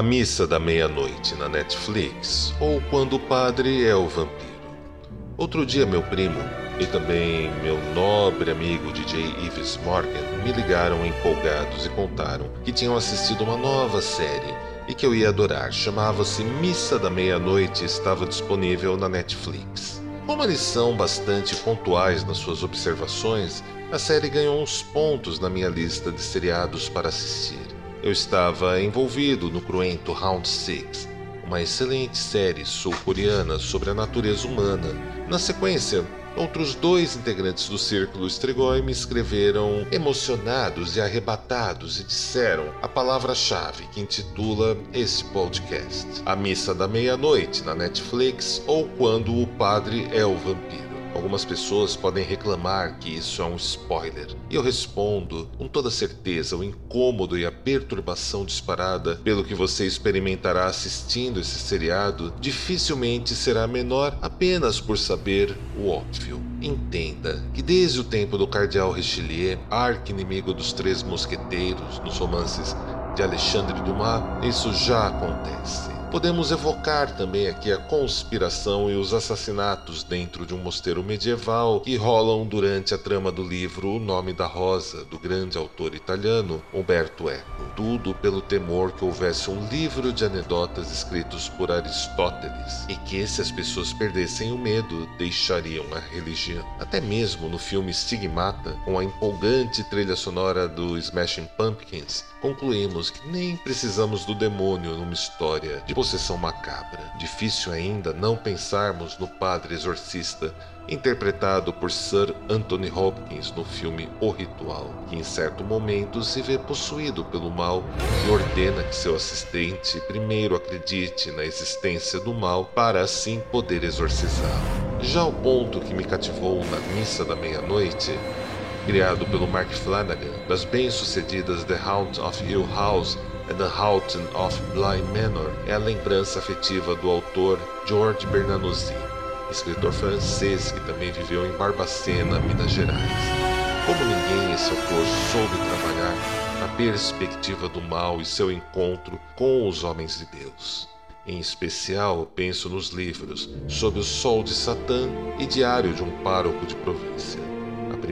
A Missa da Meia-Noite na Netflix ou Quando o Padre é o Vampiro. Outro dia, meu primo e também meu nobre amigo DJ Ives Morgan me ligaram empolgados e contaram que tinham assistido uma nova série e que eu ia adorar. Chamava-se Missa da Meia-Noite e estava disponível na Netflix. Como eles são bastante pontuais nas suas observações, a série ganhou uns pontos na minha lista de seriados para assistir. Eu estava envolvido no cruento Round Six, uma excelente série sul-coreana sobre a natureza humana. Na sequência, outros dois integrantes do Círculo Strigoi me escreveram emocionados e arrebatados e disseram a palavra-chave que intitula esse podcast: A Missa da Meia-Noite na Netflix ou Quando o Padre é o Vampiro. Algumas pessoas podem reclamar que isso é um spoiler, e eu respondo com toda certeza: o incômodo e a perturbação disparada pelo que você experimentará assistindo esse seriado dificilmente será menor apenas por saber o óbvio. Entenda que desde o tempo do Cardeal Richelieu, arqui-inimigo dos Três Mosqueteiros, nos romances de Alexandre Dumas, isso já acontece. Podemos evocar também aqui a conspiração e os assassinatos dentro de um mosteiro medieval que rolam durante a trama do livro O Nome da Rosa, do grande autor italiano Umberto Eco. Tudo pelo temor que houvesse um livro de anedotas escritos por Aristóteles e que, se as pessoas perdessem o medo, deixariam a religião. Até mesmo no filme Stigmata, com a empolgante trilha sonora do Smashing Pumpkins, concluímos que nem precisamos do demônio numa história de possessão macabra. Difícil ainda não pensarmos no padre exorcista, interpretado por Sir Anthony Hopkins no filme O Ritual, que em certo momento se vê possuído pelo mal e ordena que seu assistente primeiro acredite na existência do mal para assim poder exorcizá-lo. Já o ponto que me cativou na Missa da Meia-Noite criado pelo Mark Flanagan, das bem-sucedidas The Hound of Hill House The Houghton of Bly Manor, é a lembrança afetiva do autor George Bernanossi, escritor francês que também viveu em Barbacena, Minas Gerais. Como ninguém, esse autor soube trabalhar a perspectiva do mal e seu encontro com os homens de Deus. Em especial, penso nos livros Sob o Sol de Satã e Diário de um Pároco de Província.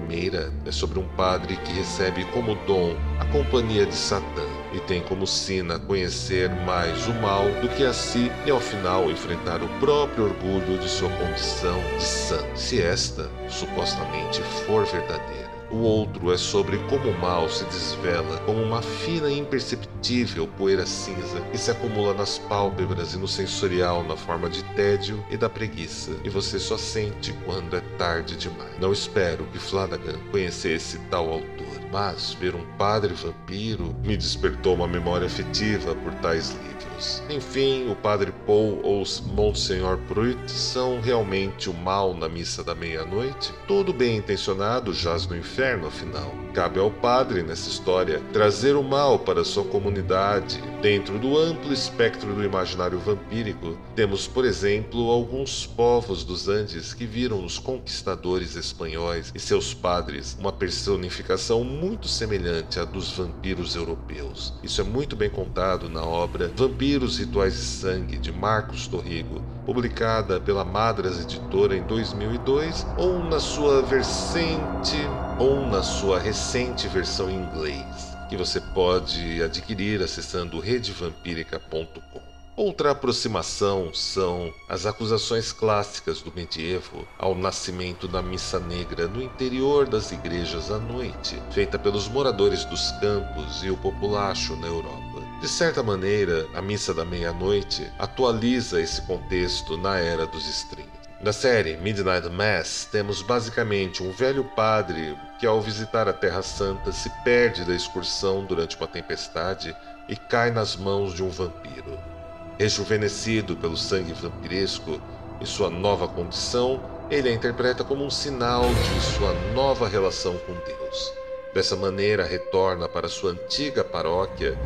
Primeira é sobre um padre que recebe como dom a companhia de Satã e tem como sina conhecer mais o mal do que a si e ao final enfrentar o próprio orgulho de sua condição de santo, se esta supostamente for verdadeira. O outro é sobre como o mal se desvela como uma fina e imperceptível poeira cinza que se acumula nas pálpebras e no sensorial na forma de tédio e da preguiça, e você só sente quando é tarde demais. Não espero que Flanagan conhecesse tal autor, mas ver um padre vampiro me despertou uma memória afetiva por tais livros. Enfim, o Padre Paul ou Monsenhor Pruitt são realmente o mal na missa da meia-noite? Todo bem intencionado jaz no inferno, afinal. Cabe ao padre, nessa história, trazer o mal para sua comunidade. Dentro do amplo espectro do imaginário vampírico, temos, por exemplo, alguns povos dos Andes que viram nos conquistadores espanhóis e seus padres uma personificação muito semelhante à dos vampiros europeus. Isso é muito bem contado na obra Vampiros Rituais de Sangue, de Marcos Torrigo, publicada pela Madras Editora em 2002, ou na sua versante ou na sua recente versão em inglês, que você pode adquirir acessando redevampírica.com. Outra aproximação são as acusações clássicas do medievo ao nascimento da missa negra no interior das igrejas à noite, feita pelos moradores dos campos e o populacho na Europa. De certa maneira, a missa da meia-noite atualiza esse contexto na era dos streams. Na série Midnight Mass, temos basicamente um velho padre que, ao visitar a Terra Santa, se perde da excursão durante uma tempestade e cai nas mãos de um vampiro. Rejuvenescido pelo sangue vampiresco e sua nova condição, ele a interpreta como um sinal de sua nova relação com Deus. Dessa maneira, retorna para sua antiga paróquia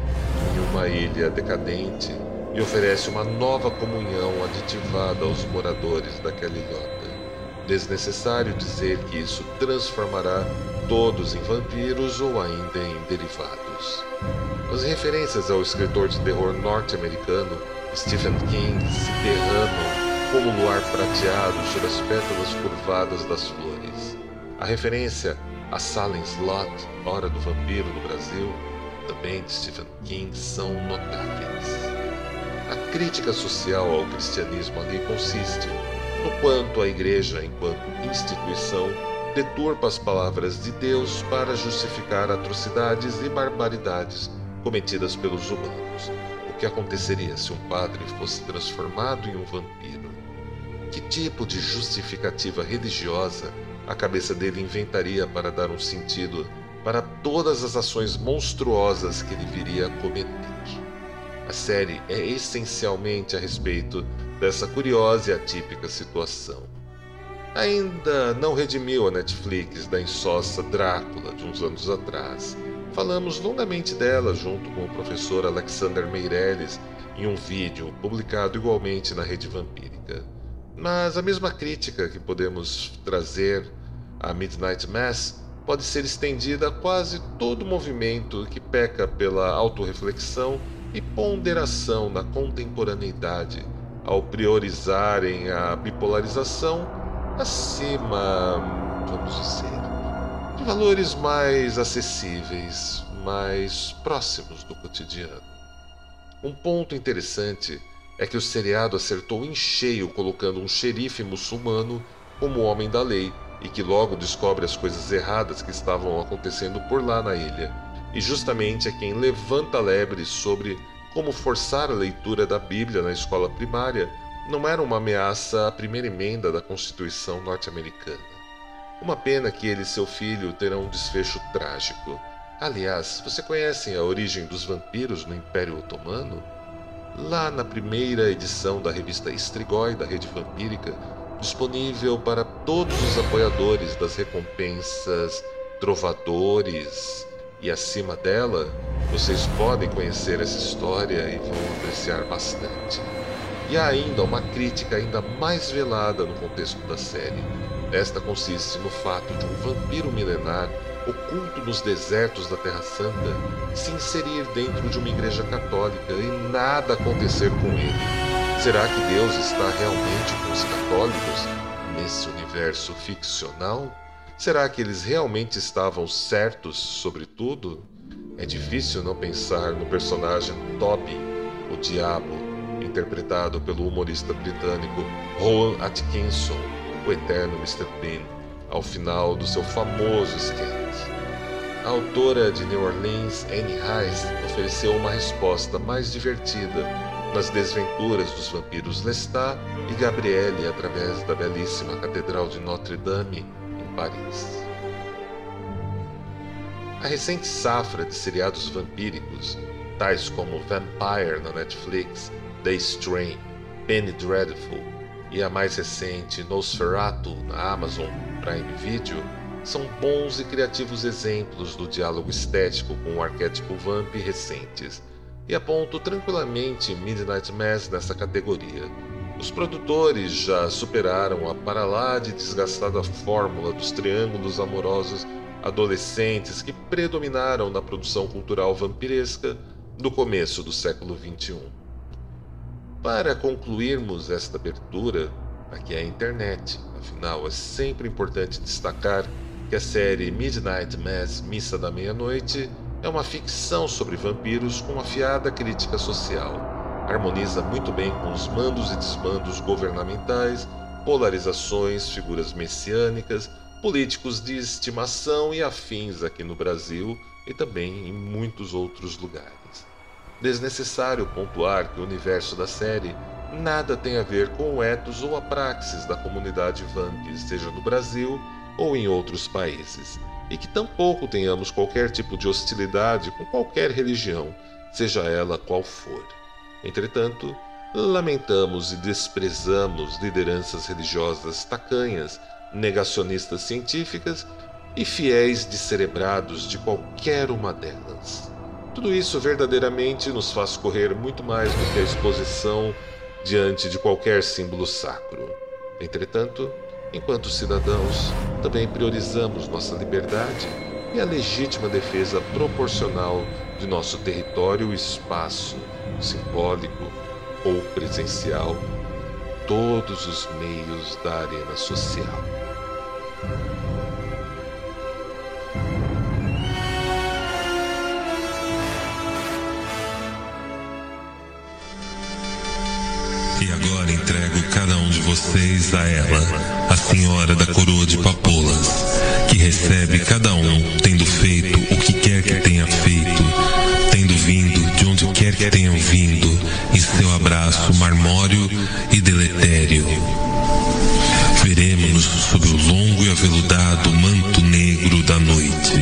em uma ilha decadente e oferece uma nova comunhão aditivada aos moradores daquela ilhota. Desnecessário dizer que isso transformará todos em vampiros ou ainda em derivados. As referências ao escritor de terror norte-americano Stephen King se derramam como o luar prateado sobre as pétalas curvadas das flores. A referência a Salem Slot, Hora do Vampiro no Brasil, também de Stephen King, são notáveis. A crítica social ao cristianismo ali consiste no quanto a igreja, enquanto instituição, deturpa as palavras de Deus para justificar atrocidades e barbaridades cometidas pelos humanos. Que aconteceria se um padre fosse transformado em um vampiro? Que tipo de justificativa religiosa a cabeça dele inventaria para dar um sentido para todas as ações monstruosas que ele viria a cometer? A série é essencialmente a respeito dessa curiosa e atípica situação. Ainda não redimiu a Netflix da insócia Drácula de uns anos atrás. Falamos longamente dela junto com o professor Alexander Meirelles em um vídeo publicado igualmente na Rede Vampírica. Mas a mesma crítica que podemos trazer a Midnight Mass pode ser estendida a quase todo movimento que peca pela autorreflexão e ponderação na contemporaneidade ao priorizarem a bipolarização acima, vamos dizer, valores mais acessíveis, mais próximos do cotidiano. Um ponto interessante é que o seriado acertou em cheio colocando um xerife muçulmano como homem da lei e que logo descobre as coisas erradas que estavam acontecendo por lá na ilha e justamente é quem levanta lebre sobre como forçar a leitura da Bíblia na escola primária não era uma ameaça à primeira emenda da Constituição norte-americana. Uma pena que ele e seu filho terão um desfecho trágico. Aliás, você conhecem a origem dos vampiros no Império Otomano? Lá na primeira edição da revista Strigoi da Rede Vampírica, disponível para todos os apoiadores das recompensas Trovadores e acima dela, vocês podem conhecer essa história e vão apreciar bastante. E há ainda uma crítica ainda mais velada no contexto da série. Esta consiste no fato de um vampiro milenar oculto nos desertos da Terra Santa se inserir dentro de uma igreja católica e nada acontecer com ele. Será que Deus está realmente com os católicos nesse universo ficcional? Será que eles realmente estavam certos sobre tudo? É difícil não pensar no personagem Toby, o Diabo, interpretado pelo humorista britânico Rowan Atkinson, o eterno Mr. Bean, ao final do seu famoso sketch. A autora de New Orleans, Anne Rice, ofereceu uma resposta mais divertida nas desventuras dos vampiros Lestat e Gabrielle através da belíssima Catedral de Notre Dame Paris. A recente safra de seriados vampíricos, tais como Vampire na Netflix, The Strain, Penny Dreadful e a mais recente Nosferatu na Amazon Prime Video, são bons e criativos exemplos do diálogo estético com o arquétipo vamp recentes, e aponto tranquilamente Midnight Mass nessa categoria os produtores já superaram a para lá de desgastada fórmula dos triângulos amorosos adolescentes que predominaram na produção cultural vampiresca do começo do século XXI. Para concluirmos esta abertura, aqui é a internet, afinal é sempre importante destacar que a série Midnight Mass Missa da Meia-Noite é uma ficção sobre vampiros com afiada crítica social harmoniza muito bem com os mandos e desmandos governamentais, polarizações, figuras messiânicas, políticos de estimação e afins aqui no Brasil e também em muitos outros lugares. Desnecessário pontuar que o universo da série nada tem a ver com o ethos ou a praxis da comunidade Vamp, seja no Brasil ou em outros países, e que tampouco tenhamos qualquer tipo de hostilidade com qualquer religião, seja ela qual for. Entretanto, lamentamos e desprezamos lideranças religiosas tacanhas, negacionistas científicas e fiéis descerebrados de qualquer uma delas. Tudo isso verdadeiramente nos faz correr muito mais do que a exposição diante de qualquer símbolo sacro. Entretanto, enquanto cidadãos, também priorizamos nossa liberdade e a legítima defesa proporcional de nosso território e espaço, simbólico ou presencial, todos os meios da arena social. vocês a ela, a senhora da coroa de papoulas, que recebe cada um tendo feito o que quer que tenha feito, tendo vindo de onde quer que tenham vindo, e seu abraço marmório e deletério. Veremos-nos sob o longo e aveludado manto negro da noite.